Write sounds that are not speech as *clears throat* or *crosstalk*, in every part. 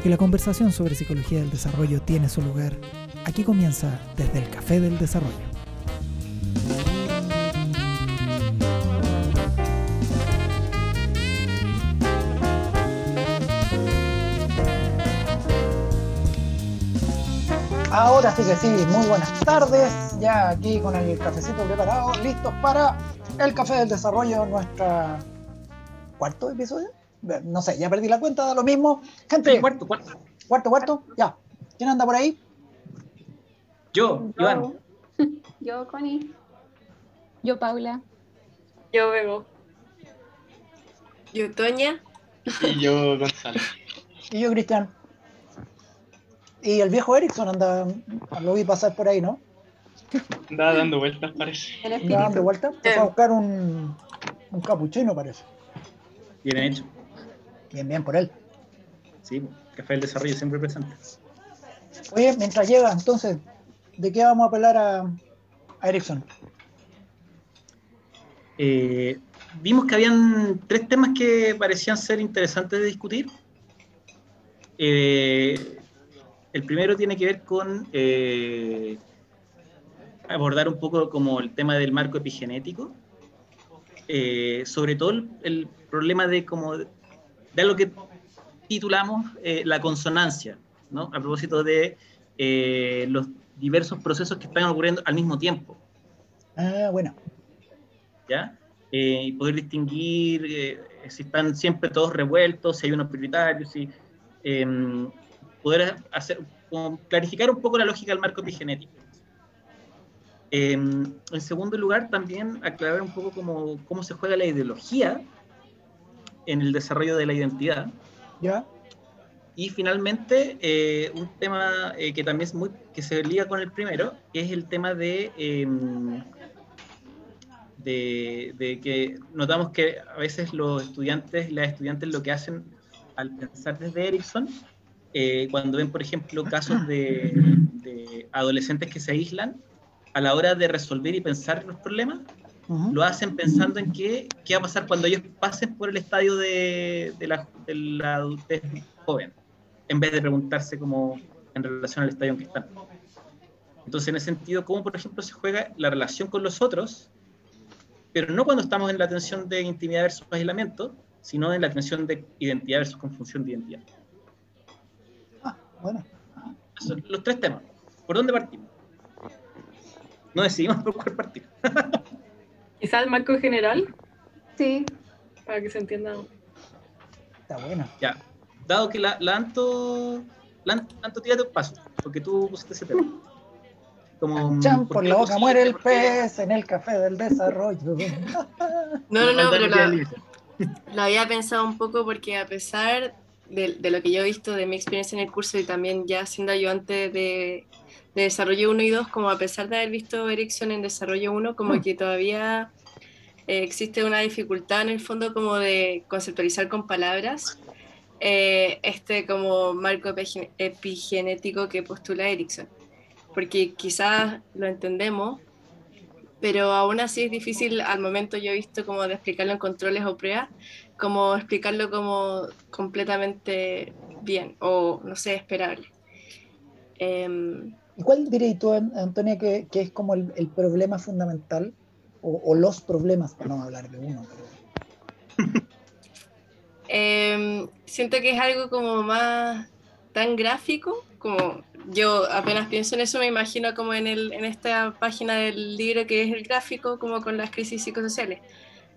Porque la conversación sobre psicología del desarrollo tiene su lugar. Aquí comienza desde el Café del Desarrollo. Ahora sí que sí, muy buenas tardes. Ya aquí con el cafecito preparado, listos para el Café del Desarrollo, nuestra cuarto episodio. No sé, ya perdí la cuenta, da lo mismo. Gente, Sí, cuarto, cuarto. cuarto, cuarto, ya. ¿Quién anda por ahí? Yo, Iván. *laughs* Yo, Connie. Yo, Paula. Yo Bebo. Yo Toña. Y yo, Gonzalo. Y yo, Cristian. Y el viejo Erickson anda, lo vi pasar por ahí, ¿no? Andaba dando vueltas, parece. En Anda dando espíritu. vuelta. Se fue a buscar un, un capuchino, parece. Bien hecho. Bien, bien por él. Sí, Café del Desarrollo siempre presente. Oye, mientras llega, entonces, ¿de qué vamos a apelar a, a Erickson? Eh, vimos que habían tres temas que parecían ser interesantes de discutir. Eh, el primero tiene que ver con eh, abordar un poco como el tema del marco epigenético, sobre todo el, el problema de como de algo que titulamos eh, la consonancia, ¿no? A propósito de eh, los diversos procesos que están ocurriendo al mismo tiempo. Ah, bueno. ¿ya? Eh, y poder distinguir eh, si están siempre todos revueltos, si hay unos prioritarios, si, em, poder hacer, clarificar un poco la lógica del marco epigenético. Em, en segundo lugar, también aclarar un poco cómo, cómo se juega la ideología en el desarrollo de la identidad. ¿Ya? Y finalmente, eh, un tema eh, que también es muy, que se liga con el primero, que es el tema de, em, de, de que notamos que a veces los estudiantes, las estudiantes lo que hacen al pensar desde Erickson, eh, cuando ven, por ejemplo, casos de, de adolescentes que se aíslan, a la hora de resolver y pensar los problemas, Lo hacen pensando en qué, qué va a pasar cuando ellos pasen por el estadio de, de la, de la adultez joven, en vez de preguntarse cómo en relación al estadio en que están. Entonces, en ese sentido, cómo, por ejemplo, se juega la relación con los otros, pero no cuando estamos en la tensión de intimidad versus aislamiento, sino en la tensión de identidad versus confusión de identidad. Ah, bueno. Esos son los tres temas. ¿Por dónde partimos? No decidimos *laughs* por cuál partir. *laughs* Quizás el marco general, Sí. para que se entienda. Está bueno. Ya, dado que la, la Anto, la Anto, tírate un paso, porque tú pusiste ese tema. Como, Chan, ¿por la boca muere el pez en el café del desarrollo. *laughs* No, no, no, pero la- *laughs* lo había pensado un poco porque a pesar de, de lo que yo he visto de mi experiencia en el curso y también ya siendo ayudante de, de desarrollo 1 y 2, como a pesar de haber visto Ericsson en desarrollo 1, como que todavía eh, existe una dificultad en el fondo como de conceptualizar con palabras eh, este como marco epigen- epigenético que postula Erickson. Porque quizás lo entendemos, pero aún así es difícil al momento yo he visto como de explicarlo en controles o pruebas, como explicarlo como completamente bien o no sé, esperable. Em, ¿Y cuál dirías tú, An- Antonia, que, que es como el, el problema fundamental? O, o los problemas, para no hablar de uno. pero- *laughs* em, siento que es algo como más tan gráfico, como yo apenas pienso en eso me imagino como en, el, en esta página del libro que es el gráfico, como con las crisis psicosociales.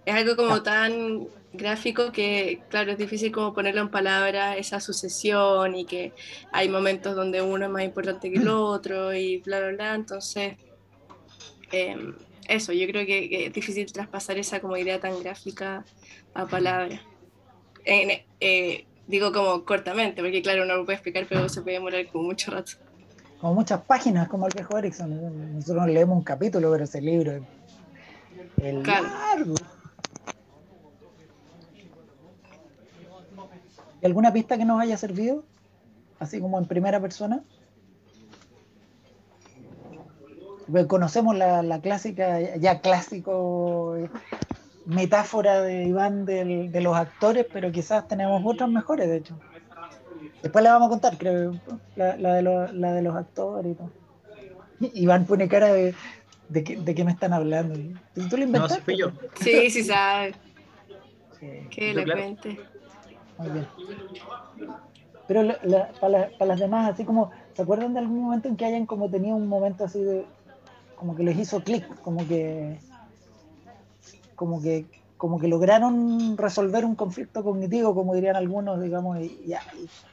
Es algo como Ya. tan gráfico que, claro, es difícil como ponerlo en palabras, esa sucesión y que hay momentos donde uno es más importante que el *clears throat* otro y bla, bla, bla. Entonces, em, eso, yo creo que, que es difícil traspasar esa como idea tan gráfica a palabras. Eh, digo como cortamente, porque claro, uno lo puede explicar, pero se puede demorar como mucho rato. Como muchas páginas, como el viejo Erickson. Nosotros leemos un capítulo, pero ese libro es es Claro. largo. ¿Y alguna pista que nos haya servido? Así como en primera persona. Porque conocemos la, la clásica, ya clásico eh, metáfora de Iván del- de los actores, pero quizás tenemos otras mejores, de hecho. Después le vamos a contar, creo, la, la de, los, la de los actores y todo. Iván pone cara de, de, que, de que me están hablando. ¿Tú, lo No, inventaste? sí fui yo. Sí, sí sabe. Sí, Qué Yo, claro. elocuente. Muy bien. Pero para, la- para las demás, así como, ¿se acuerdan de algún momento en que hayan como tenido un momento así de, como que les hizo clic, como que, como que, como que lograron resolver un conflicto cognitivo, como dirían algunos, digamos, y, y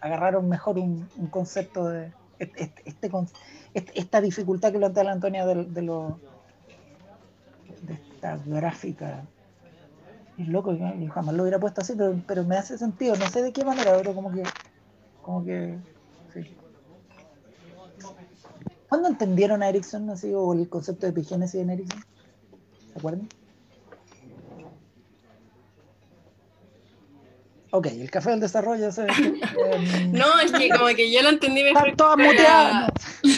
agarraron mejor un, concepto de este, este- este este- esta dificultad que plantea la Antonia de lo de esta gráfica es loco, yo, jamás lo hubiera puesto así, pero, pero me hace sentido, no sé de qué manera, pero como que, como que, sí. ¿Cuándo entendieron a Erickson así, o el concepto de epigénesis en Erickson? ¿Se acuerdan? Ok, el café del desarrollo. ese- *laughs* em, No, es que como que yo lo entendí mejor Están todas con la, muteadas.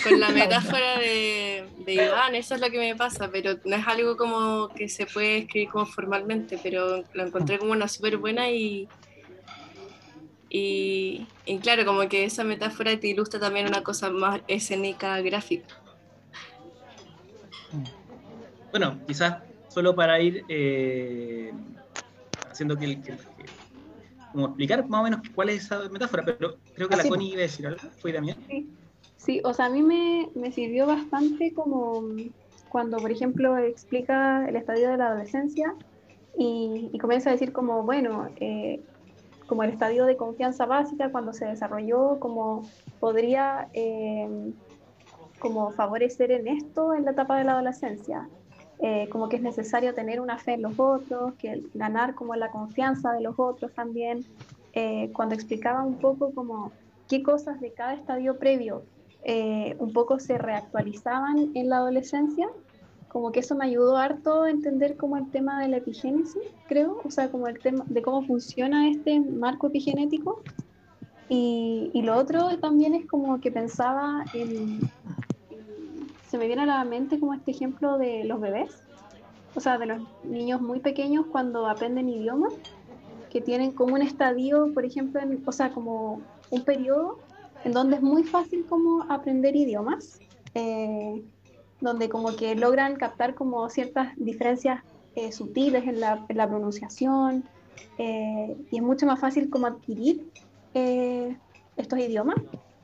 con la *laughs* metáfora de, de Iván, eso es lo que me pasa, pero no es algo como que se puede escribir como formalmente, pero lo encontré como una súper buena y, y, y claro, como que esa metáfora te ilustra también una cosa más escénica, gráfica. Bueno, quizás solo para ir eh, haciendo que, el- que- que- como explicar más o menos cuál es esa metáfora, pero creo que Así, la Connie iba a decir algo, fue Damián. Sí, o sea, a mí me, me sirvió bastante como cuando, por ejemplo, explica el estadio de la adolescencia y, y comienza a decir como, bueno, eh, como el estadio de confianza básica cuando se desarrolló, como podría eh, como favorecer en esto en la etapa de la adolescencia. Eh, como que es necesario tener una fe en los otros, que ganar como la confianza de los otros también. Eh, cuando explicaba un poco como qué cosas de cada estadio previo eh, un poco se reactualizaban en la adolescencia, como que eso me ayudó harto a entender como el tema de la epigénesis, creo, o sea, como el tema de cómo funciona este marco epigenético. Y, y lo otro también es como que pensaba en, en- se me viene a la mente como este ejemplo de los bebés, o sea, de los niños muy pequeños cuando aprenden idiomas, que tienen como un estadio, por ejemplo, en- o sea, como un periodo en donde es muy fácil como aprender idiomas, eh, donde como que logran captar como ciertas diferencias eh, sutiles en la, en la pronunciación eh, y es mucho más fácil como adquirir eh, estos idiomas.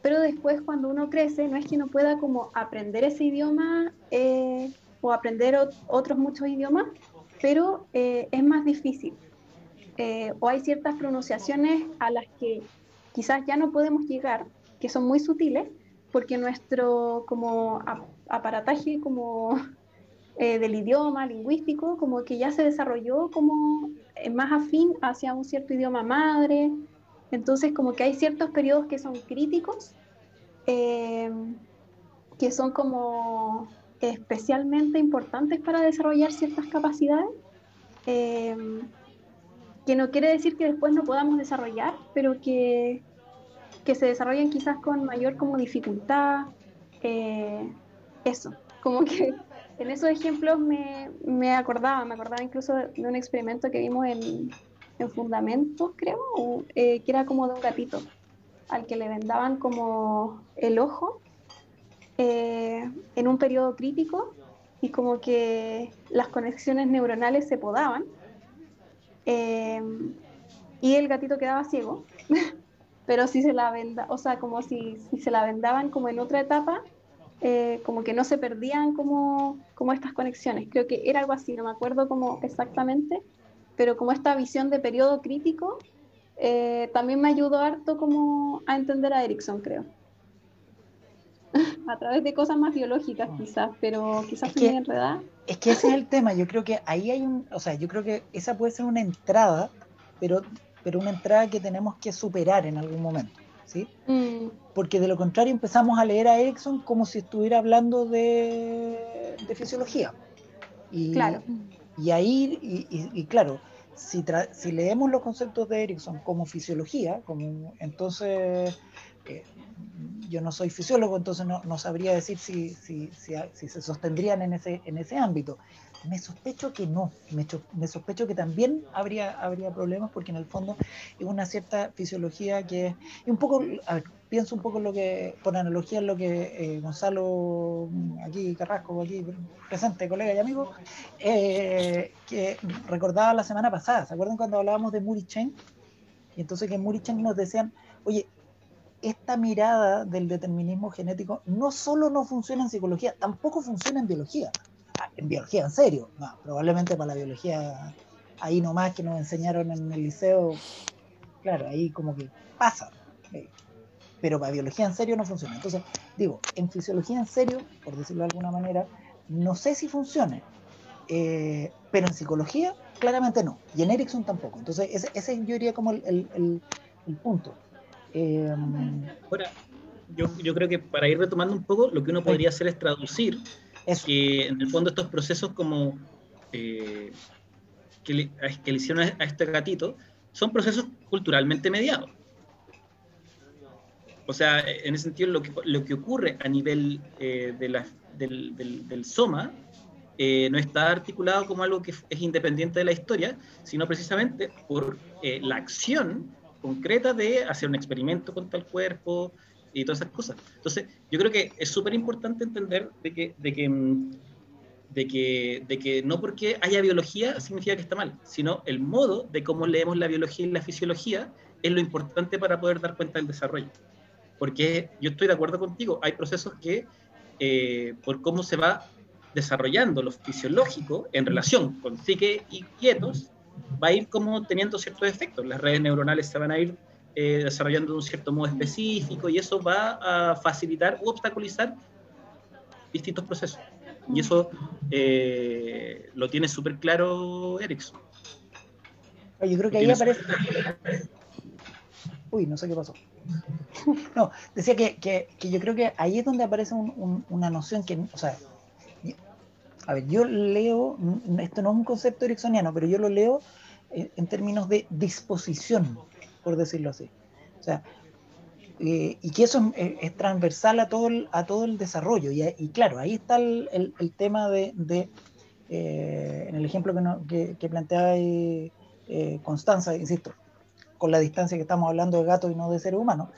Pero después cuando uno crece, no es que no pueda como aprender ese idioma eh, o aprender ot- otros muchos idiomas, pero eh, es más difícil. Eh, o hay ciertas pronunciaciones a las que quizás ya no podemos llegar, que son muy sutiles, porque nuestro como ap- aparataje como *laughs* eh, del idioma lingüístico como que ya se desarrolló como eh, más afín hacia un cierto idioma madre, entonces como que hay ciertos periodos que son críticos, eh, que son como especialmente importantes para desarrollar ciertas capacidades. eh, que no quiere decir que después no podamos desarrollar, pero que, que se desarrollen quizás con mayor como dificultad. eh, eso, como que en esos ejemplos me, me acordaba, me acordaba incluso de un experimento que vimos en, en Fundamentos, creo, eh, que era como de un gatito, al que le vendaban como el ojo eh, en un periodo crítico y como que las conexiones neuronales se podaban eh, y el gatito quedaba ciego, *laughs* pero si se la venda, o sea, como si, se la vendaban como en otra etapa, eh, como que no se perdían como, como estas conexiones. Creo que era algo así, no me acuerdo como exactamente, pero como esta visión de periodo crítico eh, también me ayudó harto como a entender a Erickson, creo. *laughs* a través de cosas más biológicas quizás, pero quizás muy enredada. Es que ese es el tema, yo creo que ahí hay un, o sea, yo creo que esa puede ser una entrada, pero, pero una entrada que tenemos que superar en algún momento, ¿sí? Mm, Porque de lo contrario empezamos a leer a Erickson como si estuviera hablando de, de fisiología. Y, claro. y ahí, y, y- y claro, si, si leemos los conceptos de Erickson como fisiología, como, entonces eh, yo no soy fisiólogo, entonces no, no sabría decir si, si, si se sostendrían en ese, en ese ámbito. Me sospecho que no, me, cho- me sospecho que también habría, habría problemas porque en el fondo es una cierta fisiología que es un poco, pienso un poco lo que, por analogía, lo que eh, Gonzalo, mm, aquí Carrasco, aquí presente, colega y amigo, eh, que recordaba la semana pasada, ¿se acuerdan cuando hablábamos de Muri Chen? Y entonces que en Muri Chen nos decían, oye, esta mirada del determinismo genético no solo no funciona en psicología, tampoco funciona en biología. Ah, En biología, en serio. No, probablemente para la biología, ahí nomás que nos enseñaron en el liceo, claro, ahí como que pasa. eh, Pero para biología en serio no funciona. Entonces, digo, en fisiología en serio, por decirlo de alguna manera, no sé si funcione. eh, pero en psicología, claramente no. Y en Erickson tampoco. Entonces, ese, yo diría como el- el punto. Eh, Ahora, yo, yo creo que para ir retomando un poco, lo que uno podría hacer es traducir eso. que en el fondo estos procesos como eh, que, le, hicieron a, este gatito son procesos culturalmente mediados. O sea, en ese sentido, lo que, lo que ocurre a nivel eh, del, del- del soma eh, no está articulado como algo que es independiente de la historia, sino precisamente por la acción concreta de hacer un experimento con tal cuerpo y todas esas cosas. Entonces, yo creo que es súper importante entender de que, de, que, mm, de, que, de que no porque haya biología significa que está mal, sino el modo de cómo leemos la biología y la fisiología es lo importante para poder dar cuenta del desarrollo. Porque yo estoy de acuerdo contigo, hay procesos que, eh, por cómo se va desarrollando lo fisiológico en relación con psique y quietos, va a ir como teniendo ciertos efectos. Las redes neuronales se van a ir eh, desarrollando de un cierto modo específico y eso va a facilitar u obstaculizar distintos procesos. Y eso eh, lo tiene súper claro Erickson. Yo creo que ahí aparece. Uy, no sé qué pasó. *laughs* No, decía que, que- que yo creo que ahí es donde aparece un- un- una noción que, o sea, a ver, yo leo, esto no es un concepto ericksoniano, pero yo lo leo eh, en términos de disposición, por decirlo así. O sea, eh, y que eso es, transversal a todo el, a todo el desarrollo. Y, claro, ahí está el, el- tema de, de, eh, en el ejemplo que, que, que planteaba eh, Constanza, insisto, con la distancia que estamos hablando de gatos y no de seres humanos,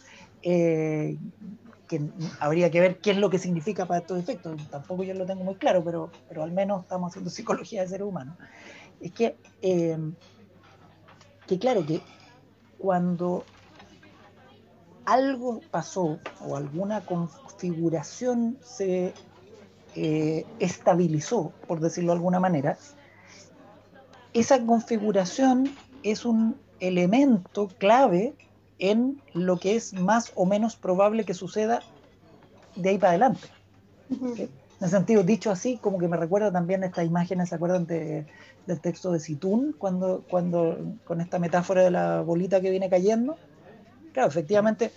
que habría que ver qué es lo que significa para estos efectos. Tampoco yo lo tengo muy claro, pero, pero al menos estamos haciendo psicología de seres humanos. Es que, que claro, que cuando algo pasó o alguna configuración se eh, estabilizó, por decirlo de alguna manera, esa configuración es un elemento clave en lo que es más o menos probable que suceda de ahí para adelante. Ujú. En ese sentido, dicho así, como que me recuerda también estas imágenes, ¿se acuerdan de- del texto de Situn? Cuando, cuando, con esta metáfora de la bolita que viene cayendo. Claro, efectivamente,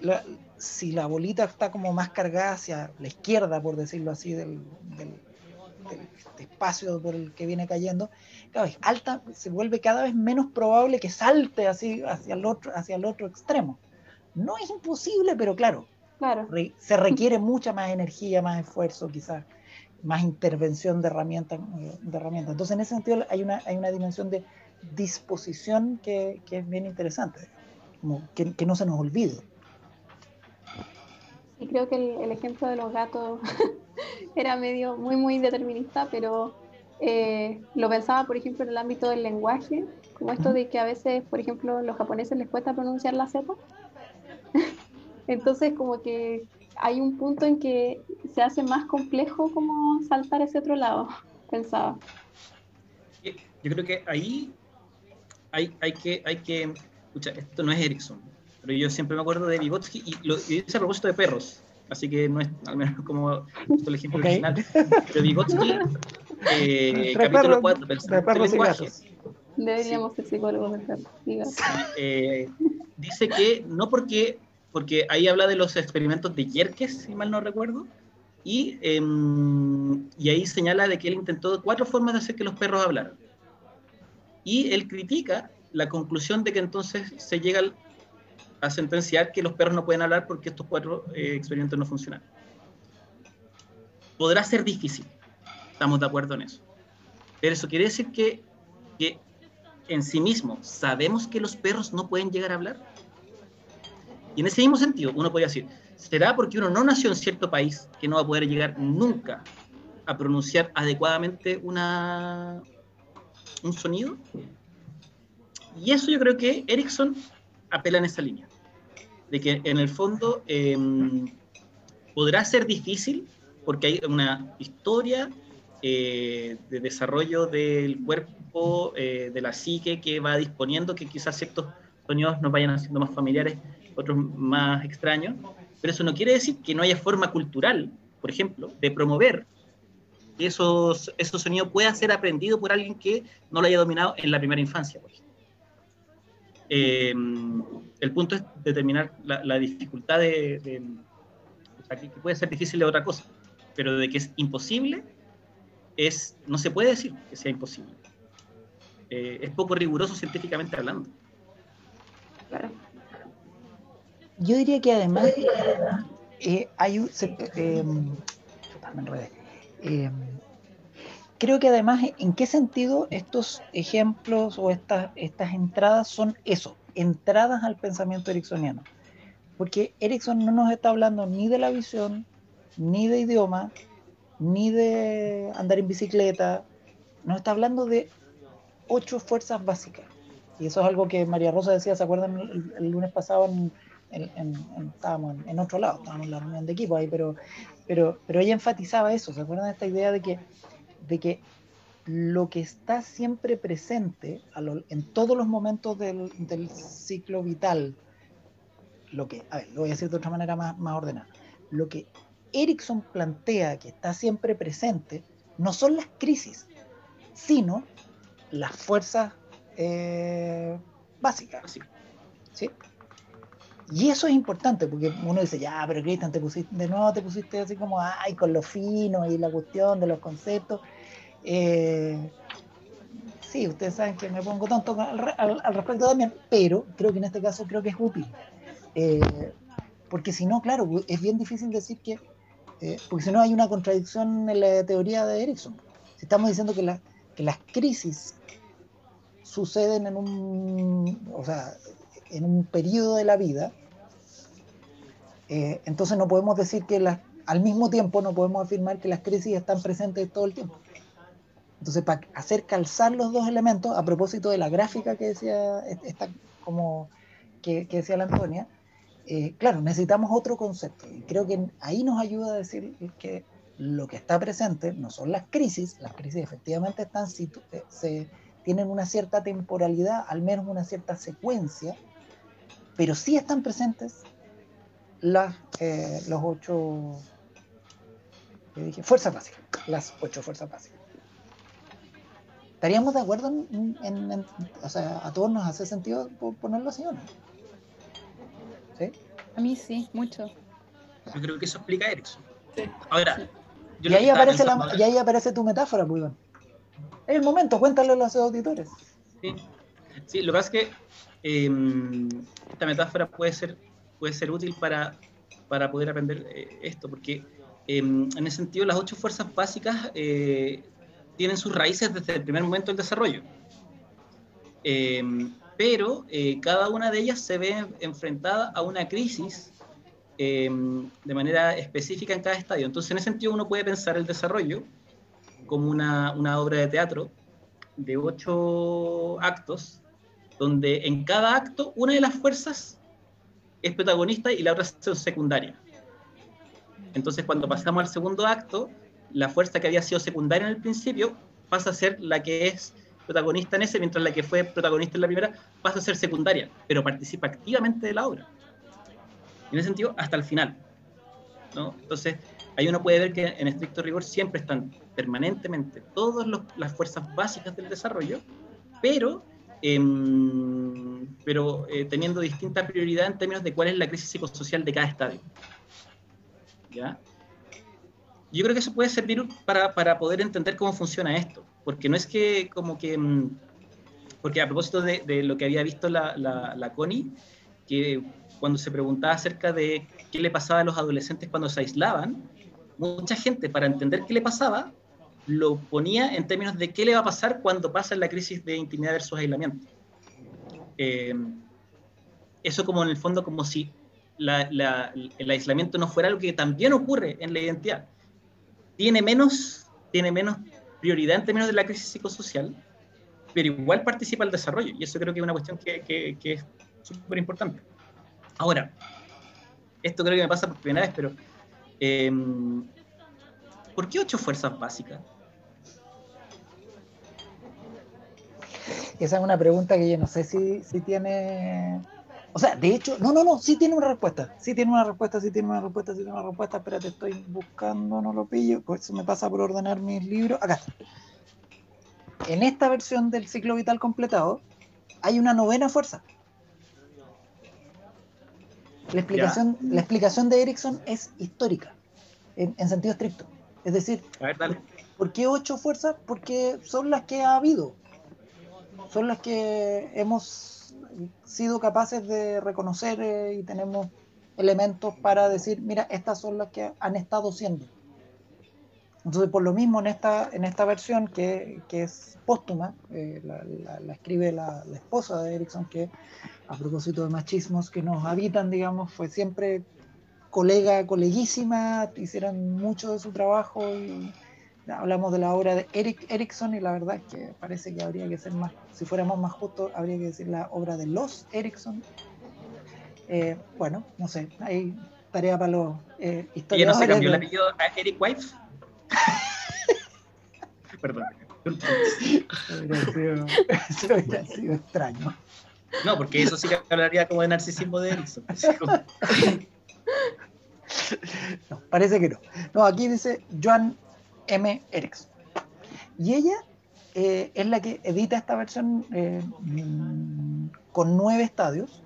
la- si la bolita está como más cargada hacia la izquierda, por decirlo así, del, del- del espacio por el que viene cayendo, claro, es alta, se vuelve cada vez menos probable que salte así hacia el otro, hacia el otro extremo. No es imposible, pero claro, Claro. re- se requiere mucha más energía, más esfuerzo, quizás más intervención de herramientas. De herramientas. Entonces, en ese sentido, hay una, hay una dimensión de disposición que, que es bien interesante, como que, que no se nos olvide. Y creo que el, el ejemplo de los gatos *laughs* era medio muy, muy determinista, pero eh, lo pensaba, por ejemplo, en el ámbito del lenguaje, como esto de que a veces, por ejemplo, los japoneses les cuesta pronunciar la Z. Entonces, como que hay un punto en que se hace más complejo como saltar ese otro lado, *laughs* pensaba. Yo creo que ahí hay, hay que, hay que, escucha, esto no es Erickson, pero yo siempre me acuerdo de Vygotsky y lo y dice a propósito de perros, así que no es al menos *laughs* como el ejemplo original. Pero Vygotsky, eh, capítulo perros- 4 del de perros y gatos. Deberíamos ser psicólogos del perro. diga. eh, dice que no porque, porque ahí habla de los experimentos de Yerkes, si mal no recuerdo, y, em, y ahí señala de que él intentó cuatro formas de hacer que los perros hablaran. Y él critica la conclusión de que entonces se llega a sentenciar que los perros no pueden hablar porque estos cuatro eh, experimentos no funcionan. Podrá ser difícil, estamos de acuerdo en eso. Pero eso quiere decir que, que en sí mismo sabemos que los perros no pueden llegar a hablar. Y en ese mismo sentido, uno podría decir, ¿será porque uno no nació en cierto país que no va a poder llegar nunca a pronunciar adecuadamente una, un sonido? Y eso yo creo que Erickson apela en esa línea, de que en el fondo em, podrá ser difícil porque hay una historia eh, de desarrollo del cuerpo, eh, de la psique que va disponiendo, que quizás ciertos sonidos nos vayan haciendo más familiares, otros más extraños, pero eso no quiere decir que no haya forma cultural, por ejemplo, de promover que esos, esos sonidos pueda ser aprendido por alguien que no lo haya dominado en la primera infancia. Por ejemplo. Eh, el punto es determinar la, dificultad de, o sea, que puede ser difícil de otra cosa, pero de que es imposible, es, no se puede decir que sea imposible. Eh, es poco riguroso científicamente hablando. Claro. Yo diría que además eh, hay un... Eh, eh, creo que además, ¿en qué sentido estos ejemplos o estas, estas entradas son eso? Entradas al pensamiento ericksoniano. Porque Erickson no nos está hablando ni de la visión, ni de idioma, ni de andar en bicicleta, nos está hablando de ocho fuerzas básicas. Y eso es algo que María Rosa decía, ¿se acuerdan el, lunes pasado? En, estábamos en, otro lado, estábamos en la reunión de equipo ahí, pero, pero, pero ella enfatizaba eso, ¿se acuerdan de esta idea de que, de que lo que está siempre presente en todos los momentos del, del, ciclo vital, lo que, a ver, lo voy a decir de otra manera más, más ordenada, lo que Erickson plantea que está siempre presente no son las crisis, sino las fuerzas eh, básicas. ¿sí? Y eso es importante, porque uno dice, ya, pero Cristian, te pusiste, de nuevo te pusiste así como, ay, con lo fino y la cuestión de los conceptos. Eh, sí, ustedes saben que me pongo tonto al, respecto también, pero creo que en este caso creo que es útil. Eh, porque si no, claro, es bien difícil decir que eh, porque si no hay una contradicción en la teoría de Erickson. Si estamos diciendo que, las crisis suceden en un, o sea, en un periodo de la vida, eh, entonces no podemos decir que al mismo tiempo no podemos afirmar que las crisis están presentes todo el tiempo. Entonces, para hacer calzar los dos elementos, a propósito de la gráfica que decía, esta, como, que decía la Antonia, eh, claro, necesitamos otro concepto. Y creo que ahí nos ayuda a decir que lo que está presente no son las crisis, las crisis efectivamente están, eh, se, tienen una cierta temporalidad, al menos una cierta secuencia, pero sí están presentes las, eh, los ocho dije, fuerzas básicas, las ocho fuerzas básicas. ¿Estaríamos de acuerdo en, o sea, a todos nos hace sentido ponerlo así o no? A mí sí, mucho. Yo creo que eso explica Erickson. Ahora, y, ahí aparece y ahí aparece tu metáfora, muy pues, Es el momento, cuéntale a los auditores. Sí, lo que pasa es que em, esta metáfora puede ser, puede ser útil para, para poder aprender eh, esto, porque em, en ese sentido las ocho fuerzas básicas eh, tienen sus raíces desde el primer momento del desarrollo. Em, pero eh, cada una de ellas se ve enfrentada a una crisis de manera específica en cada estadio. Entonces, en ese sentido, uno puede pensar el desarrollo como una, una obra de teatro de ocho actos, donde en cada acto una de las fuerzas es protagonista y la otra es secundaria. Entonces, cuando pasamos al segundo acto, la fuerza que había sido secundaria en el principio pasa a ser la que es protagonista en ese, mientras la que fue protagonista en la primera pasa a ser secundaria, pero participa activamente de la obra. En ese sentido, hasta el final. ¿no? Entonces, ahí uno puede ver que en estricto rigor siempre están permanentemente todas las fuerzas básicas del desarrollo, pero, em, pero eh, teniendo distinta prioridad en términos de cuál es la crisis psicosocial de cada estadio. ¿Ya? Yo creo que eso puede servir para, para poder entender cómo funciona esto porque no es que como que, mm, porque a propósito de, de lo que había visto la, la, la, Connie, que cuando se preguntaba acerca de qué le pasaba a los adolescentes cuando se aislaban, mucha gente para entender qué le pasaba lo ponía en términos de qué le va a pasar cuando pasa la crisis de intimidad versus aislamiento. Eh, eso como en el fondo como si el aislamiento no fuera algo que también ocurre en la identidad. Tiene menos, tiene menos prioridad en términos de la crisis psicosocial, pero igual participa el desarrollo. Y eso creo que es una cuestión que, es súper importante. Ahora, esto creo que me pasa por primera vez, pero em, ¿por qué ocho fuerzas básicas? Esa es una pregunta que yo no sé si, si tiene o sea, de hecho, no, no, no, sí tiene una respuesta. Sí tiene una respuesta, sí tiene una respuesta, sí tiene una respuesta. Espérate, estoy buscando, no lo pillo. Pues me pasa por ordenar mis libros. Acá está. En esta versión del ciclo vital completado hay una novena fuerza. La explicación, la explicación de Erickson es histórica, en, sentido estricto. Es decir, ¿por qué ocho fuerzas? Porque son las que ha habido. Son las que hemos sido capaces de reconocer eh, y tenemos elementos para decir, mira, estas son las que han estado siendo. Entonces, por lo mismo, en esta, en esta versión que, que es póstuma, eh, la, escribe la, esposa de Erickson, que a propósito de machismos que nos habitan, digamos, fue siempre colega, coleguísima, hicieron mucho de su trabajo y hablamos de la obra de Eric Erickson y la verdad es que parece que habría que ser más, si fuéramos más justos, habría que decir la obra de los Erickson. Eh, bueno, no sé, hay tarea para los eh, historiadores. ¿Y no se cambió el apellido a Eric White? *laughs* Perdón. Eso hubiera, sido, extraño. No, porque eso sí que hablaría como de narcisismo de Erickson. *laughs* No, parece que no. No, aquí dice Joan M. Erickson. Y ella eh, es la que edita esta versión eh, con nueve estadios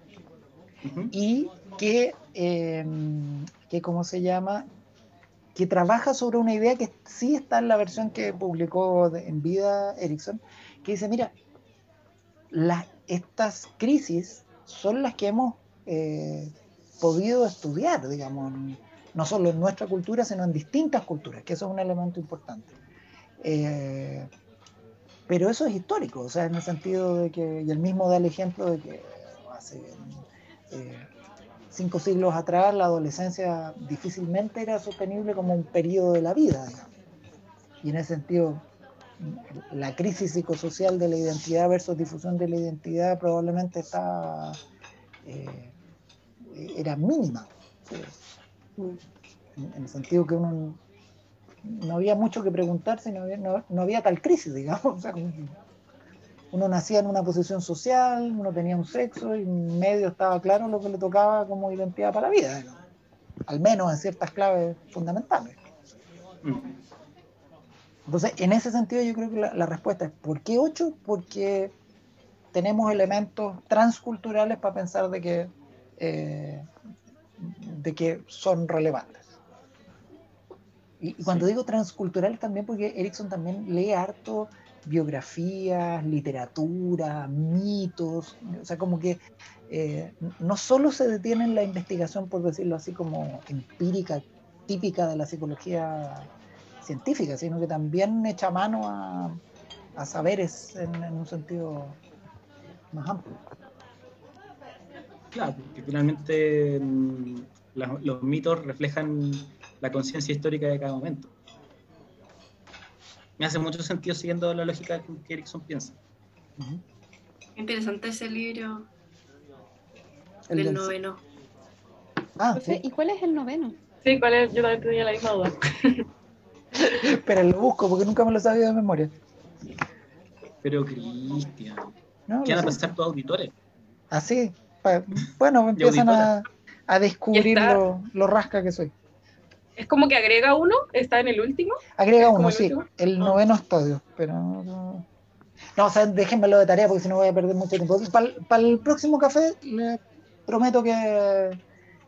y que, em, que, ¿cómo se llama? Que trabaja sobre una idea que sí está en la versión que publicó en vida Erickson, que dice, mira, las, estas crisis son las que hemos eh, podido estudiar, digamos, no solo en nuestra cultura, sino en distintas culturas, que eso es un elemento importante. Eh, pero eso es histórico, o sea, en el sentido de que, y el mismo da el ejemplo de que hace eh, cinco siglos atrás la adolescencia difícilmente era sostenible como un periodo de la vida, y en ese sentido la crisis psicosocial de la identidad versus difusión de la identidad probablemente está, eh, era mínima. En el sentido que uno no había mucho que preguntarse, no había, no, había tal crisis, digamos. uno nacía en una posición social, uno tenía un sexo y medio estaba claro lo que le tocaba como identidad para la vida, al menos en ciertas claves fundamentales. Entonces, en ese sentido yo creo que la, respuesta es, ¿por qué ocho? Porque tenemos elementos transculturales para pensar de que eh, de que son relevantes. Y, cuando digo transculturales también, porque Erickson también lee harto biografías, literatura, mitos, o sea, como que eh, no solo se detiene en la investigación, por decirlo así, como empírica, típica de la psicología científica, sino que también echa mano a, saberes en un sentido más amplio. Claro, porque finalmente los mitos reflejan la conciencia histórica de cada momento. Me hace mucho sentido siguiendo la lógica que Erickson piensa. Interesante ese libro el del noveno. Ah, ¿Y cuál es el noveno? Sí, ¿cuál es? Yo también tenía la misma duda. *laughs* Pero lo busco porque nunca me lo sabía de memoria. Pero Cristian, ¿qué van a pensar tus auditores? Ah, sí bueno, empiezan a, descubrir lo, rasca que soy. Es como que agrega uno, está en el último. Agrega uno, sí, el ah. noveno estadio, pero no, o sea, déjenmelo de tarea porque si no voy a perder mucho tiempo. Para el próximo café, le prometo que,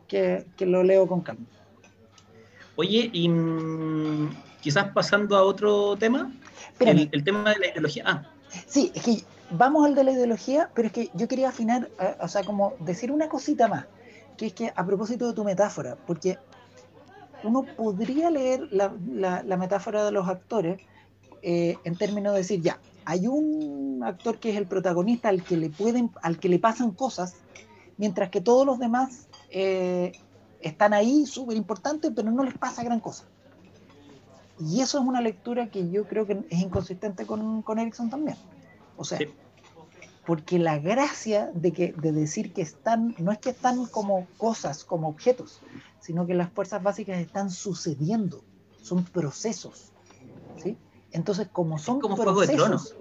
que, lo leo con calma. Oye, y mm, quizás pasando a otro tema, el, el, tema de la ideología. Ah. Sí, es que vamos al de la ideología, pero es que yo quería afinar, eh, o sea, como decir una cosita más, que es que a propósito de tu metáfora, porque uno podría leer la, metáfora de los actores eh, en términos de decir, ya, hay un actor que es el protagonista al que le pueden, al que le pasan cosas, mientras que todos los demás eh, están ahí, súper importantes, pero no les pasa gran cosa. Y eso es una lectura que yo creo que es inconsistente con, con Erickson también. O sea. Porque la gracia de, que, de decir que están, no es que están como cosas, como objetos, sino que las fuerzas básicas están sucediendo, son procesos. ¿sí? Entonces, como son como Juego de procesos.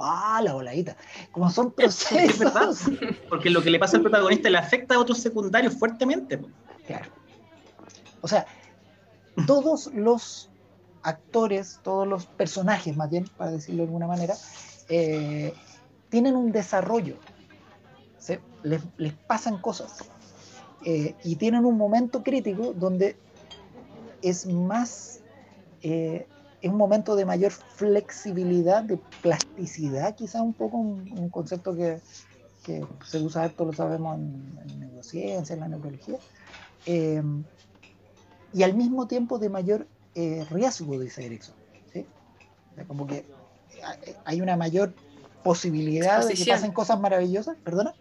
Ah, la voladita. Como son *laughs* procesos. Porque lo que le pasa al protagonista le afecta a otros secundarios fuertemente. Claro. O sea, todos los actores, todos los personajes, más bien, para decirlo de alguna manera, eh, tienen un desarrollo. Se- les, les pasan cosas. Eh, y tienen un momento crítico donde es más. eh, es un momento de mayor flexibilidad, de plasticidad, quizá un poco un, concepto que, que se usa harto, lo sabemos en, en neurociencia, en la neurología eh, y al mismo tiempo de mayor riesgo, dice Erickson. ¿sí? O como que hay una mayor posibilidad de que pasen cosas maravillosas, perdona.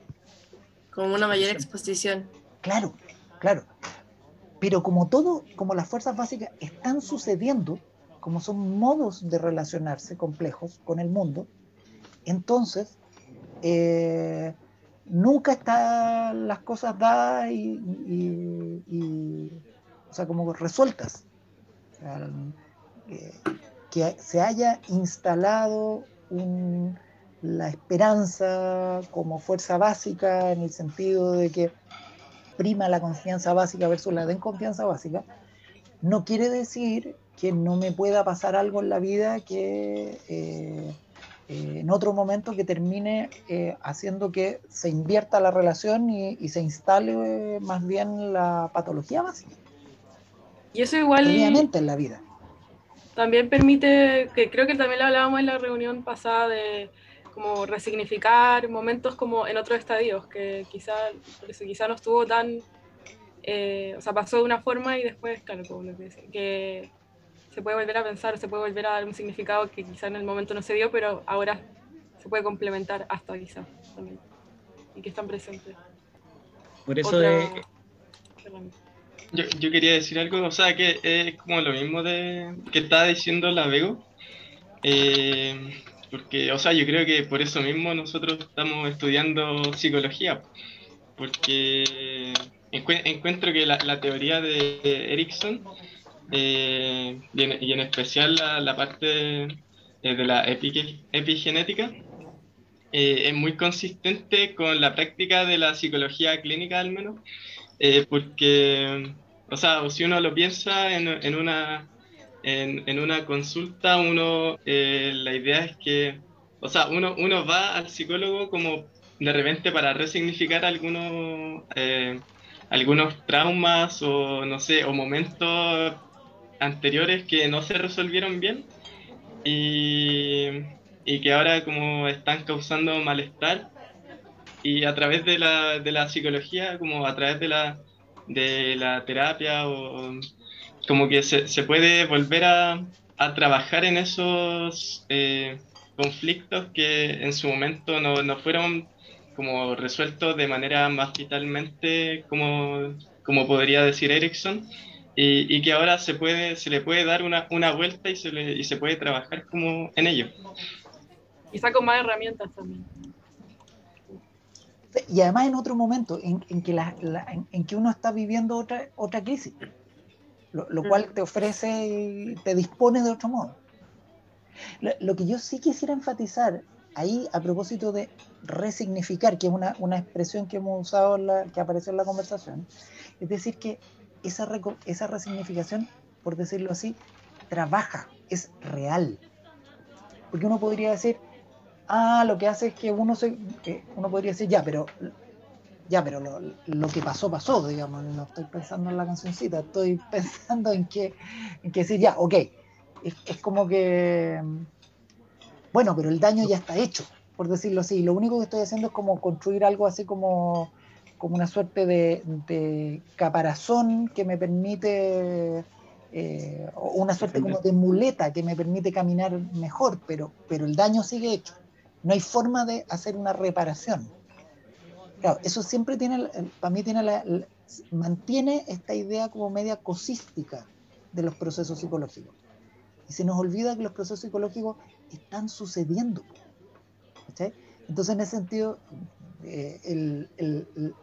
Como una mayor exposición. Claro, claro. Pero como todo, como las fuerzas básicas están sucediendo, como son modos de relacionarse complejos con el mundo, entonces eh, nunca están las cosas dadas y, y- y- o sea, como resueltas. O sea, que, que se haya instalado un- la esperanza como fuerza básica en el sentido de que prima la confianza básica versus la desconfianza básica, no quiere decir que no me pueda pasar algo en la vida que eh, eh, en otro momento que termine eh, haciendo que se invierta la relación y, y se instale más bien la patología básica, Y eso igual obviamente en la vida. también permite, que creo que también lo hablábamos en la reunión pasada de como resignificar momentos como en otros estadios, que quizá, eso quizá no estuvo tan, eh, o sea, pasó de una forma y después, claro, como lo que, dice, que se puede volver a pensar, se puede volver a dar un significado que quizá en el momento no se dio, pero ahora se puede complementar hasta quizá también, y que están presentes. Por eso Otra herramienta. Yo, yo quería decir algo, o sea, que es como lo mismo de que estaba diciendo la Vego. Eh, porque, o sea, yo creo que por eso mismo nosotros estamos estudiando psicología. Porque encue- encuentro que la, la teoría de Erickson, eh, y, en, y en especial la, la parte eh, de la epi- epigenética, eh, es muy consistente con la práctica de la psicología clínica al menos. Eh, porque, o sea, si uno lo piensa en, en una, en, en una consulta, uno, eh, la idea es que, o sea, uno, uno va al psicólogo como de repente para resignificar algunos, eh, algunos traumas o, no sé, o momentos anteriores que no se resolvieron bien y, y que ahora como están causando malestar y a través de la, de la psicología, como a través de la, de la terapia, o como que se, se puede volver a, a trabajar en esos eh, conflictos que en su momento no, no fueron como resueltos de manera más vitalmente como, como podría decir Erickson y, y que ahora se puede se le puede dar una, una vuelta y se, le, y se puede trabajar como en ello. Quizá con más herramientas también. Y además en otro momento en, en que, la- la- en, en que uno está viviendo otra, otra crisis, lo, lo cual te ofrece y te dispone de otro modo. Lo, lo que yo sí quisiera enfatizar ahí a propósito de resignificar, que es una, una expresión que hemos usado, en la, que apareció en la conversación, es decir, que esa, esa resignificación, por decirlo así, trabaja, es real. Porque uno podría decir, ah, lo que hace es que uno se, que uno podría decir, ya, pero ya, pero lo, que pasó, pasó, digamos, no estoy pensando en la cancioncita, estoy *laughs* pensando en que, en que decir, ya, ok, es, como que, bueno, pero el daño ya está hecho, por decirlo así, lo único que estoy haciendo es como construir algo así como, como una suerte de, caparazón que me permite eh, una suerte como de muleta que me permite caminar mejor, pero, pero el daño sigue hecho. No hay forma de hacer una reparación. Claro, eso siempre tiene, para mí tiene la, mantiene esta idea como media cosística de los procesos psicológicos. Y se nos olvida que los procesos psicológicos están sucediendo. Entonces, en ese sentido, eh, el,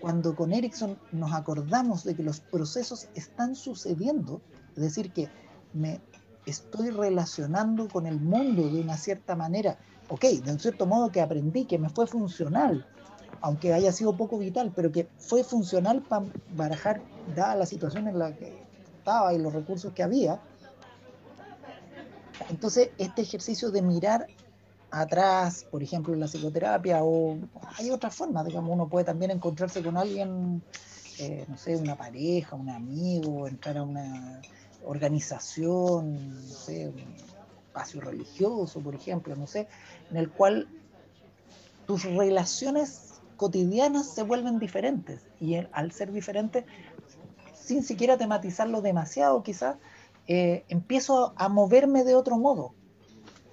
cuando con Erickson nos acordamos de que los procesos están sucediendo, es decir, que me estoy relacionando con el mundo de una cierta manera, ok, de un cierto modo que aprendí, que me fue funcional, aunque haya sido poco vital, pero que fue funcional para barajar, dada la situación en la que estaba y los recursos que había. Entonces, este ejercicio de mirar atrás, por ejemplo, en la psicoterapia, o hay otras formas, digamos, uno puede también encontrarse con alguien, eh, no sé, una pareja, un amigo, entrar a una organización, no sé, un espacio religioso, por ejemplo, no sé, en el cual tus relaciones cotidianas se vuelven diferentes y al ser diferentes, sin siquiera tematizarlo demasiado quizás, eh, empiezo a moverme de otro modo,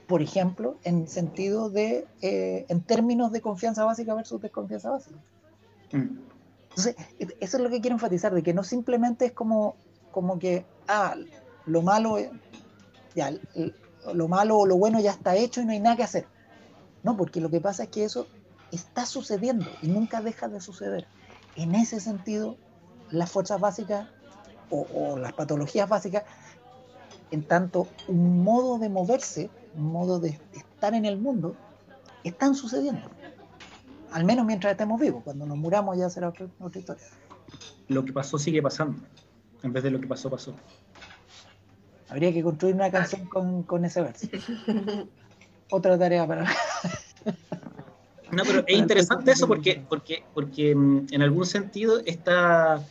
por ejemplo, en sentido de, eh, en términos de confianza básica versus desconfianza básica. Mm. Entonces, eso es lo que quiero enfatizar, de que no simplemente es como, como que, ah, lo malo, ya, lo malo o lo bueno ya está hecho y no hay nada que hacer. No, porque lo que pasa es que eso está sucediendo y nunca deja de suceder. En ese sentido, las fuerzas básicas o, o las patologías básicas, en tanto un modo de moverse, modo de estar en el mundo, están sucediendo. Al menos mientras estemos vivos. Cuando nos muramos ya será otra, historia. Lo que pasó sigue pasando. En vez de lo que pasó, pasó. Habría que construir una canción con, con ese verso. *laughs* otra tarea para... *laughs* No, pero es interesante eso porque, porque, porque mm, en algún sentido está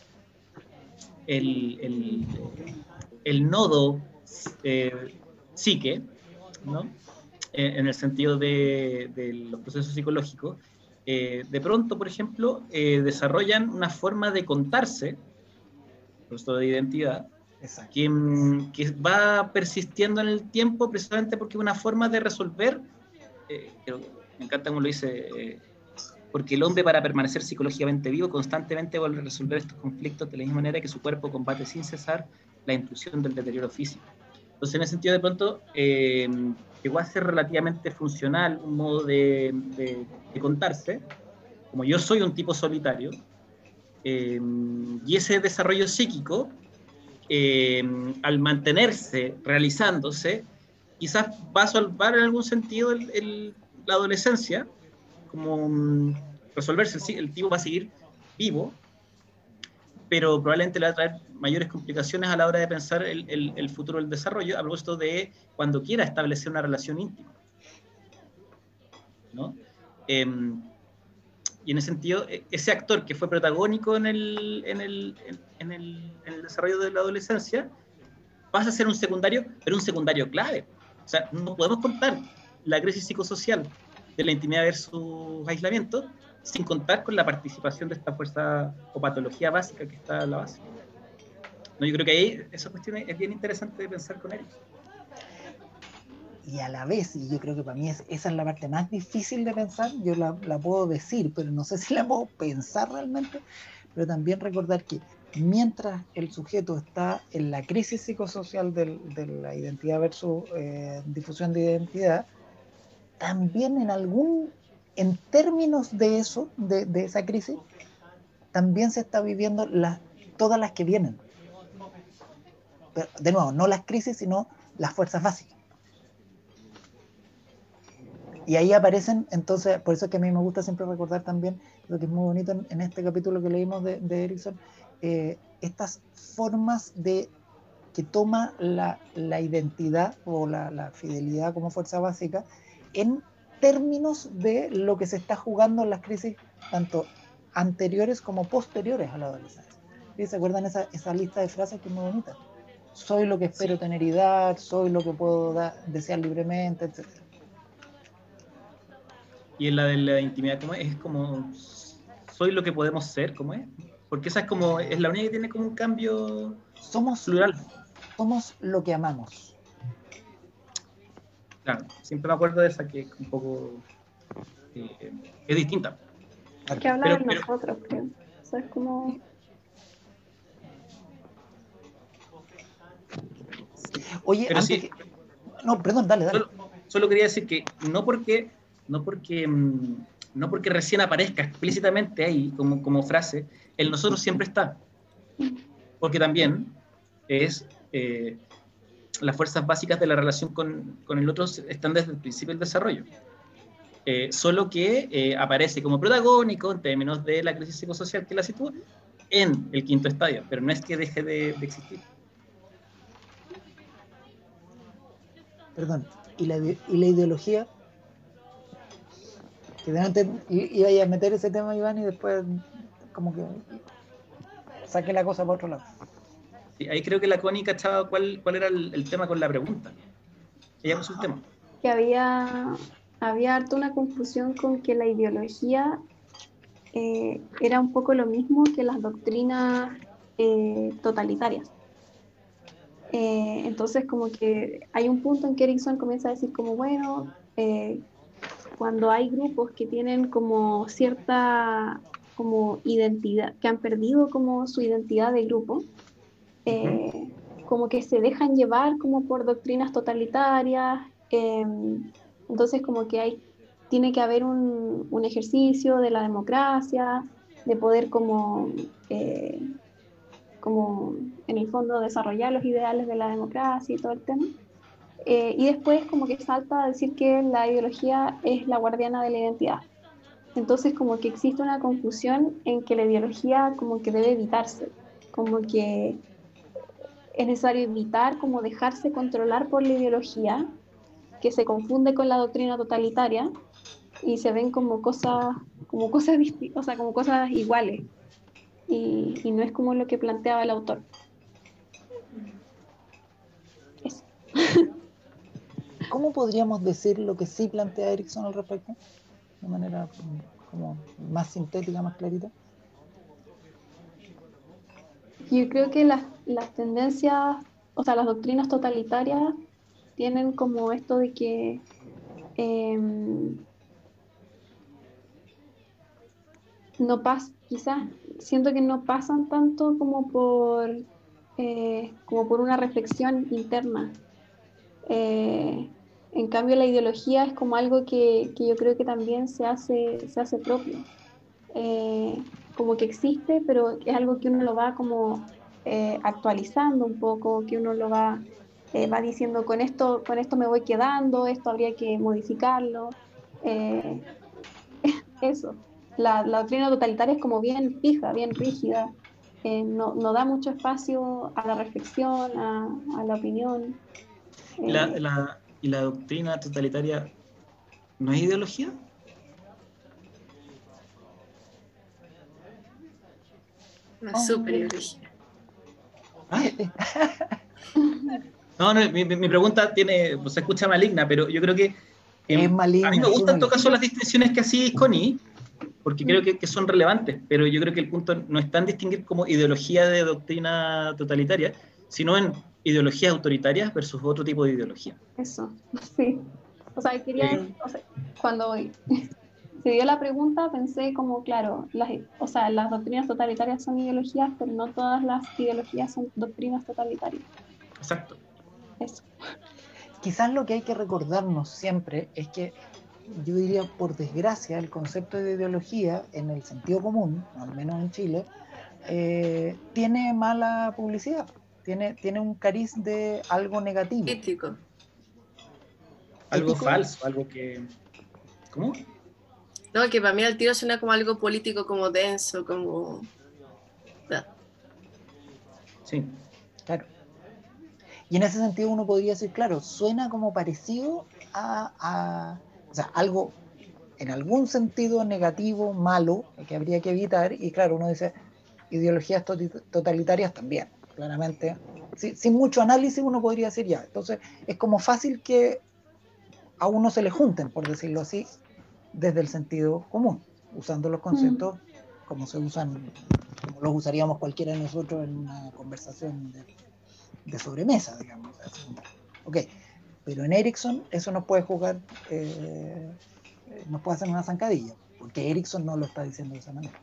el, el, el nodo eh, psique ¿no? Eh, en el sentido de, los procesos psicológicos, eh, de pronto, por ejemplo, eh, desarrollan una forma de contarse, proceso de identidad, que, mm, que, va persistiendo en el tiempo precisamente porque es una forma de resolver, me encanta como lo dice, porque el hombre para permanecer psicológicamente vivo constantemente vuelve a resolver estos conflictos de la misma manera que su cuerpo combate sin cesar la intrusión del deterioro físico. Entonces, en ese sentido, de pronto, eh, llegó a ser relativamente funcional un modo de, contarse, como yo soy un tipo solitario, eh, y ese desarrollo psíquico, eh, al mantenerse, realizándose, quizás va a salvar en algún sentido la adolescencia, como mm, resolverse, el, el tipo va a seguir vivo, pero probablemente le va a traer mayores complicaciones a la hora de pensar el, el, futuro del desarrollo, a propósito de cuando quiera establecer una relación íntima. ¿no? Em, y en ese sentido, e, ese actor que fue protagónico en el, en el, en el, en el desarrollo de la adolescencia, pasa a ser un secundario, pero un secundario clave. O sea, no podemos contar la crisis psicosocial de la intimidad versus aislamiento sin contar con la participación de esta fuerza o patología básica que está a la base. No, yo creo que ahí esa cuestión es bien interesante de pensar con él. Y a la vez, y yo creo que para mí esa es la parte más difícil de pensar, yo la, la puedo decir, pero no sé *laughs* si la puedo pensar realmente, pero también recordar que mientras el sujeto está en la crisis psicosocial de la identidad versus eh, difusión de identidad, también en algún en términos de eso, de, esa crisis, también se está viviendo todas las que vienen. de nuevo, no las crisis, sino las fuerzas básicas. Y ahí aparecen, entonces, por eso es que a mí me gusta siempre recordar también lo que es muy bonito en, este capítulo que leímos de, de Erickson, eh, estas formas de que toma la, identidad o la, la, fidelidad como fuerza básica en términos de lo que se está jugando en las crisis, tanto anteriores como posteriores a la adolescencia. ¿Se acuerdan esa, esa lista de frases que es muy bonita? Soy lo que espero tener y dar, soy lo que puedo desear libremente, etc. Y en la de la intimidad, ¿cómo es? Es como, soy lo que podemos ser, ¿cómo es? Porque esa es como, es la única que tiene como un cambio somos plural. somos lo que amamos. Claro, siempre me acuerdo de esa que es un poco. eh, es distinta. Que habla de Pero- pero- nosotros, creo. O sea, es como. Oye, Pero antes sí. que- No, perdón, dale, dale. Solo, solo quería decir que no porque, no porque, mm, no porque recién aparezca explícitamente ahí como, como frase, el nosotros siempre está. Porque también es eh, las fuerzas básicas de la relación con, con el otro están desde el principio del desarrollo. Eh, solo que eh, aparece como protagónico en términos de la crisis psicosocial que la sitúa en el quinto estadio, pero no es que deje de, existir. Perdón. ¿Y la, y la ideología? Que delante iba a meter ese tema, Iván, y después como que saque la cosa para otro lado. Ahí creo que la Connie cachaba cuál, era el, tema con la pregunta. Ella puso el tema. que había, había harto una confusión con que la ideología eh, era un poco lo mismo que las doctrinas eh, totalitarias. Eh, entonces, como que hay un punto en que Erickson comienza a decir como, bueno, cuando hay grupos que tienen como cierta como identidad, que han perdido como su identidad de grupo, eh, como que se dejan llevar como por doctrinas totalitarias, eh, entonces como que hay, tiene que haber un, un ejercicio de la democracia, de poder como, eh, como en el fondo desarrollar los ideales de la democracia y todo el tema. Eh, y después como que salta a decir que la ideología es la guardiana de la identidad. Entonces como que existe una confusión en que la ideología como que debe evitarse, como que es necesario evitar como dejarse controlar por la ideología, que se confunde con la doctrina totalitaria y se ven como cosas, como cosas *laughs* o sea, como cosas iguales. Y, no es como lo que planteaba el autor. Eso. *laughs* ¿Cómo podríamos decir lo que sí plantea Erickson al respecto? De manera más sintética, más clarita. Yo creo que las, las tendencias, o sea, las doctrinas totalitarias tienen como esto de que em, no pas, quizás siento que no pasan tanto como por eh, como por una reflexión interna. Eh, en cambio, la ideología es como algo que, que yo creo que también se hace, se hace propio. Eh, como que existe, pero es algo que uno lo va como eh, actualizando un poco, que uno lo va, eh, va diciendo con esto, con esto me voy quedando, esto habría que modificarlo. Eh, *laughs* eso. La, la doctrina totalitaria es como bien fija, bien rígida, eh, no, no da mucho espacio a la reflexión, a, a la opinión. ¿Y la, Eh, la- y la doctrina totalitaria no es ideología? Una Oh. super ideología. Ah. *laughs* No, no, mi, pregunta tiene, pues, se escucha maligna, pero yo creo que Es maligna, a mí me gustan en todo caso las distinciones que hacís, Connie, porque creo que, que son relevantes, pero yo creo que el punto no está en distinguir como ideología de doctrina totalitaria, sino en ideologías autoritarias versus otro tipo de ideología. Eso, *laughs* sí. O sea, quería, o sea, cuando se dio la pregunta pensé como, claro, las, o sea, las doctrinas totalitarias son ideologías, pero no todas las ideologías son doctrinas totalitarias. Exacto. Eso. Quizás lo que hay que recordarnos siempre es que yo diría, por desgracia, el concepto de ideología en el sentido común, al menos en Chile, eh, tiene mala publicidad, tiene, tiene un cariz de algo negativo. Crítico. Algo Ético. falso, algo que... ¿Cómo? No, que para mí el tiro suena como algo político, como denso, como. Sí. Claro. Y en ese sentido uno podría decir, claro, suena como parecido a, a- o sea, algo en algún sentido negativo, malo, que habría que evitar, y claro, uno dice, ideologías totalitarias también, claramente. Si- sin mucho análisis uno podría decir ya, entonces es como fácil que a uno se le junten, por decirlo así, desde el sentido común, usando los conceptos como se usan, como los usaríamos cualquiera de nosotros en una conversación de, de sobremesa, digamos. Ok, pero en Ericsson eso no puede jugar, eh, no puede hacer una zancadilla, porque Ericsson no lo está diciendo de esa manera.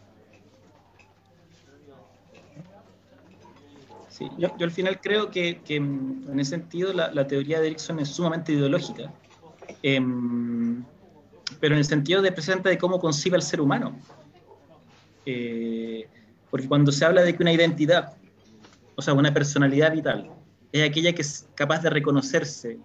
Sí, yo, yo al final creo que, que en ese sentido la, la, teoría de Ericsson es sumamente ideológica, eh, pero en el sentido de presente de cómo concibe al ser humano. Eh, porque cuando se habla de que una identidad, o sea, una personalidad vital, es aquella que es capaz de reconocerse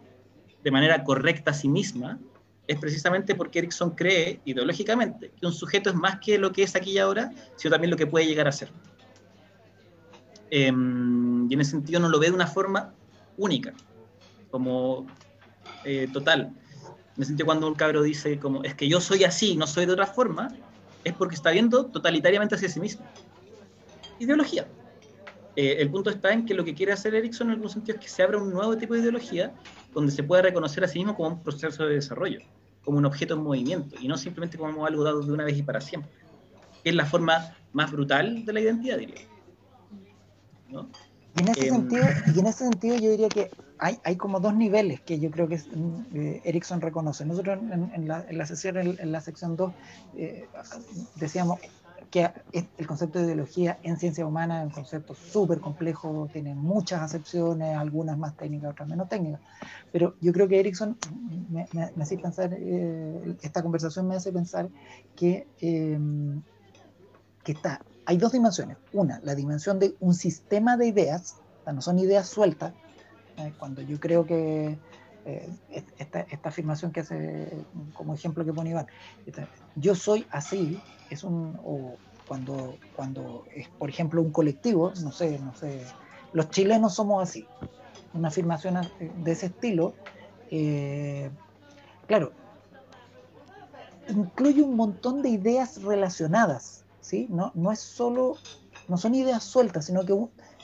de manera correcta a sí misma, es precisamente porque Erickson cree ideológicamente que un sujeto es más que lo que es aquí y ahora, sino también lo que puede llegar a ser. Eh, y en ese sentido no lo ve de una forma única, como eh, total. Ese sentido, cuando un cabro dice, como, es que yo soy así, no soy de otra forma, es porque está viendo totalitariamente hacia sí mismo. Ideología. Eh, el punto está en que lo que quiere hacer Erickson en algún sentido es que se abra un nuevo tipo de ideología donde se pueda reconocer a sí mismo como un proceso de desarrollo, como un objeto en movimiento, y no simplemente como algo dado de una vez y para siempre. Es la forma más brutal de la identidad, diría. ¿No? Y en, ese eh, sentido, y en ese sentido yo diría que hay, hay como dos niveles que yo creo que eh, Erickson reconoce. Nosotros en, en, la, en la, sesión, en, en, la sección 2, eh, decíamos que el concepto de ideología en ciencia humana es un concepto súper complejo, tiene muchas acepciones, algunas más técnicas, otras menos técnicas. Pero yo creo que Erickson me, me, me hace pensar, eh, esta conversación me hace pensar que, eh, que está hay dos dimensiones. Una, la dimensión de un sistema de ideas, no son ideas sueltas. Eh, cuando yo creo que eh, esta, afirmación que hace como ejemplo que pone Iván, yo soy así, es un, o cuando, cuando es, por ejemplo, un colectivo, no sé, no sé, los chilenos somos así, una afirmación de ese estilo, eh, claro, incluye un montón de ideas relacionadas ¿sí? No, no es solo, no son ideas sueltas, sino que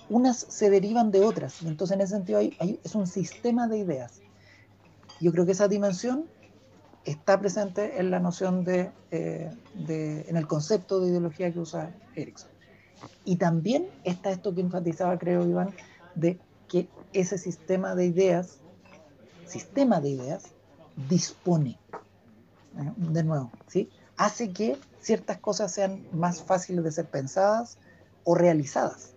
unas se derivan de otras. Y entonces en ese sentido hay, hay, es un sistema de ideas. Yo creo que esa dimensión está presente en la noción de, eh, de, en el concepto de ideología que usa Erickson. Y también está esto que enfatizaba, creo, Iván, de que ese sistema de ideas, sistema de ideas, dispone. ¿eh? De nuevo, ¿sí? hace que ciertas cosas sean más fáciles de ser pensadas o realizadas,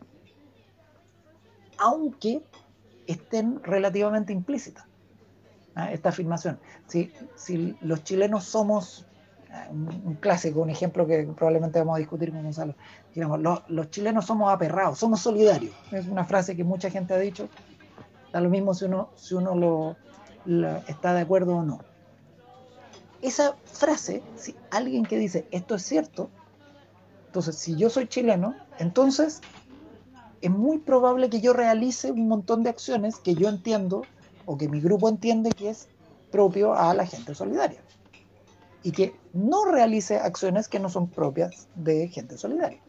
aunque estén relativamente implícitas. ¿ah? Esta afirmación, si, los chilenos somos, ah, un, clásico, un ejemplo que probablemente vamos a discutir con Gonzalo, digamos, los, chilenos somos aperrados, somos solidarios, es una frase que mucha gente ha dicho, da lo mismo si uno, si uno lo está de acuerdo o no esa frase, si alguien que dice esto es cierto, entonces si yo soy chileno, entonces es muy probable que yo realice un montón de acciones que yo entiendo o que mi grupo entiende que es propio a la gente solidaria. Y que no realice acciones que no son propias de gente solidaria.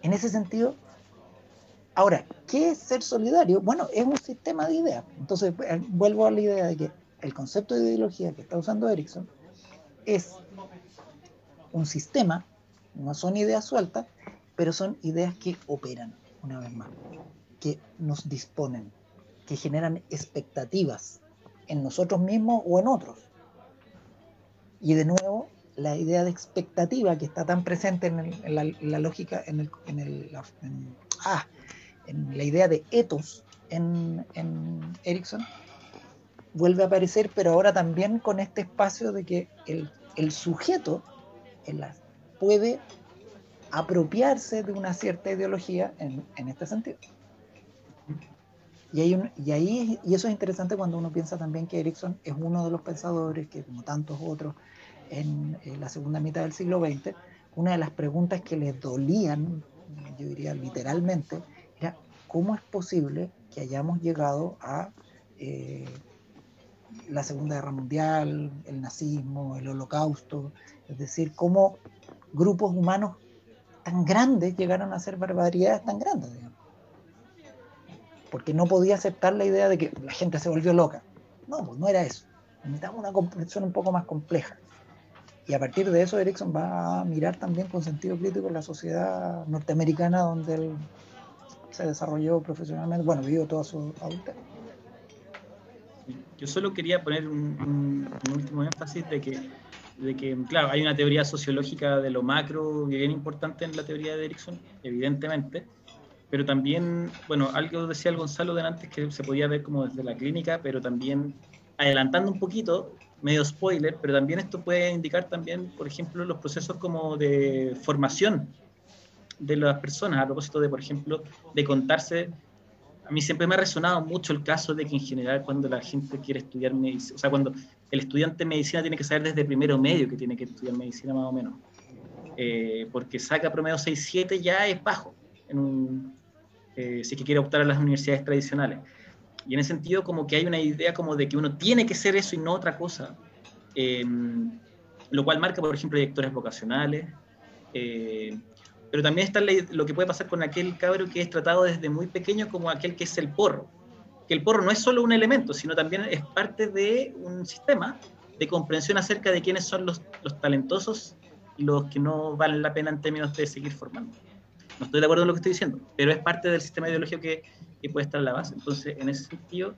En ese sentido, ahora, ¿qué es ser solidario? Bueno, es un sistema de ideas. Entonces, eh, vuelvo a la idea de que el concepto de ideología que está usando Erickson es un sistema, no son ideas sueltas, pero son ideas que operan, una vez más, que nos disponen, que generan expectativas en nosotros mismos o en otros. Y de nuevo, la idea de expectativa que está tan presente en, la, lógica, ah, en la idea de ethos en, en Erickson, vuelve a aparecer, pero ahora también con este espacio de que el, el sujeto puede apropiarse de una cierta ideología en, en este sentido. Y, hay un, y, ahí, y eso es interesante cuando uno piensa también que Erickson es uno de los pensadores que, como tantos otros, en, la segunda mitad del siglo XX, una de las preguntas que les dolían, yo diría literalmente, era cómo es posible que hayamos llegado a eh, la Segunda Guerra Mundial, el nazismo, el holocausto, es decir, cómo grupos humanos tan grandes llegaron a hacer barbaridades tan grandes, digamos. Porque no podía aceptar la idea de que la gente se volvió loca. No, pues no era eso. Necesitamos una comprensión un poco más compleja. Y a partir de eso, Erickson va a mirar también con sentido crítico la sociedad norteamericana donde él se desarrolló profesionalmente, bueno, vivió toda su adultez. Yo solo quería poner un, último énfasis de que, de que, claro, hay una teoría sociológica de lo macro bien importante en la teoría de Erickson, evidentemente, pero también, bueno, algo decía el Gonzalo de antes que se podía ver como desde la clínica, pero también adelantando un poquito, medio spoiler, pero también esto puede indicar también, por ejemplo, los procesos como de formación de las personas, a propósito de, por ejemplo, de contarse a mí siempre me ha resonado mucho el caso de que en general cuando la gente quiere estudiar medicina, o sea, cuando el estudiante de medicina tiene que saber desde primero medio que tiene que estudiar medicina más o menos, Eh, porque saca promedio 6-7 ya es bajo, en un, eh, si que quiere optar a las universidades tradicionales. Y en ese sentido como que hay una idea como de que uno tiene que ser eso y no otra cosa, eh, lo cual marca, por ejemplo, directores vocacionales, pero también está lo que puede pasar con aquel cabro que es tratado desde muy pequeño como aquel que es el porro. Que el porro no es solo un elemento, sino también es parte de un sistema de comprensión acerca de quiénes son los, los talentosos y los que no valen la pena en términos de seguir formando. No estoy de acuerdo en lo que estoy diciendo, pero es parte del sistema ideológico que, que puede estar en la base. Entonces, en ese sentido,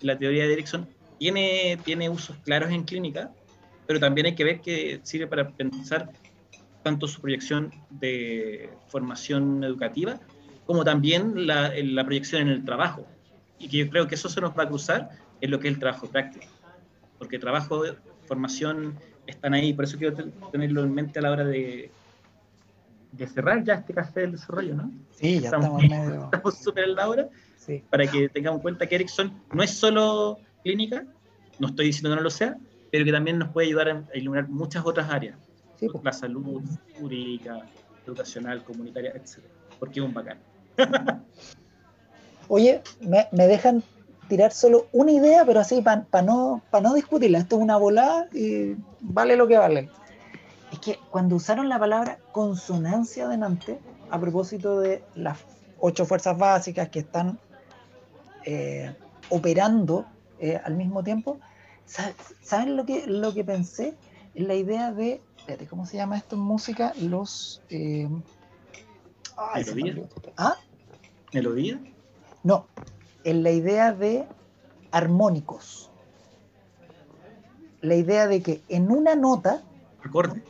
la teoría de Erickson tiene, tiene usos claros en clínica, pero también hay que ver que sirve para pensar tanto su proyección de formación educativa como también la, la proyección en el trabajo. Y que yo creo que eso se nos va a cruzar en lo que es el trabajo práctico. Porque trabajo, formación están ahí, por eso quiero ten- tenerlo en mente a la hora de, de cerrar ya este café del desarrollo, ¿no? Sí, ya Estamos- medio. *laughs* Estamos súper en la hora Sí. para que tengamos en cuenta que Erickson no es solo clínica, no estoy diciendo que no lo sea, pero que también nos puede ayudar a iluminar muchas otras áreas, Sí, pues. la salud, jurídica, educacional, comunitaria, etc. Porque es un bacán. *laughs* Oye, me, me dejan tirar solo una idea, pero así para no, pa no discutirla. Esto es una volada y vale lo que vale. Es que cuando usaron la palabra consonancia delante, a propósito de las ocho fuerzas básicas que están eh, operando eh, al mismo tiempo, sa- ¿saben lo que, lo que pensé? En la idea de, espérate, ¿cómo se llama esto en música? Los... eh, ay, me ¿Melodía? ¿Ah? ¿Melodía? No, en la idea de armónicos. La idea de que en una nota, Acorde.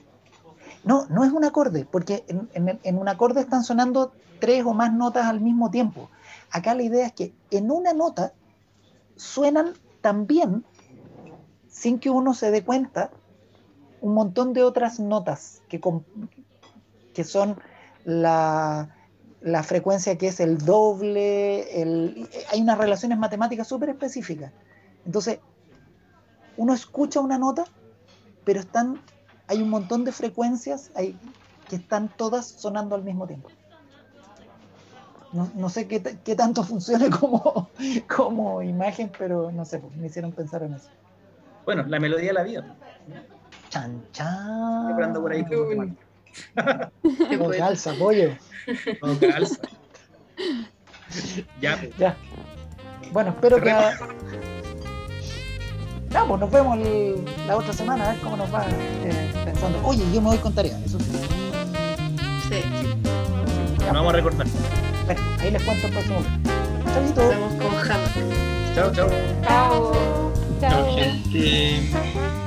no, no es un acorde, porque en, en- en un acorde están sonando tres o más notas al mismo tiempo. Acá la idea es que en una nota suenan también, sin que uno se dé cuenta, un montón de otras notas que, que son la, la frecuencia que es el doble, el- hay unas relaciones matemáticas súper específicas. Entonces, uno escucha una nota, pero están, hay un montón de frecuencias hay, que están todas sonando al mismo tiempo. No, no sé qué, qué tanto funcione como, como imagen, pero no sé, pues, me hicieron pensar en eso. Bueno, la melodía de la vida. Chan, chan. Siempre ando por ahí Todo poeta. calza, pollo. Todo calza. ya. Ya. Bueno, espero que. Ya, pues nos vemos el- la otra semana a ver cómo nos va eh, pensando. Oye, yo me voy con tarea, eso sí. Sí, Nos vamos a recordar. Bueno, ahí les cuento el próximo. nos Chavito. vemos con. Chao, chao. Chao. Chao. gente.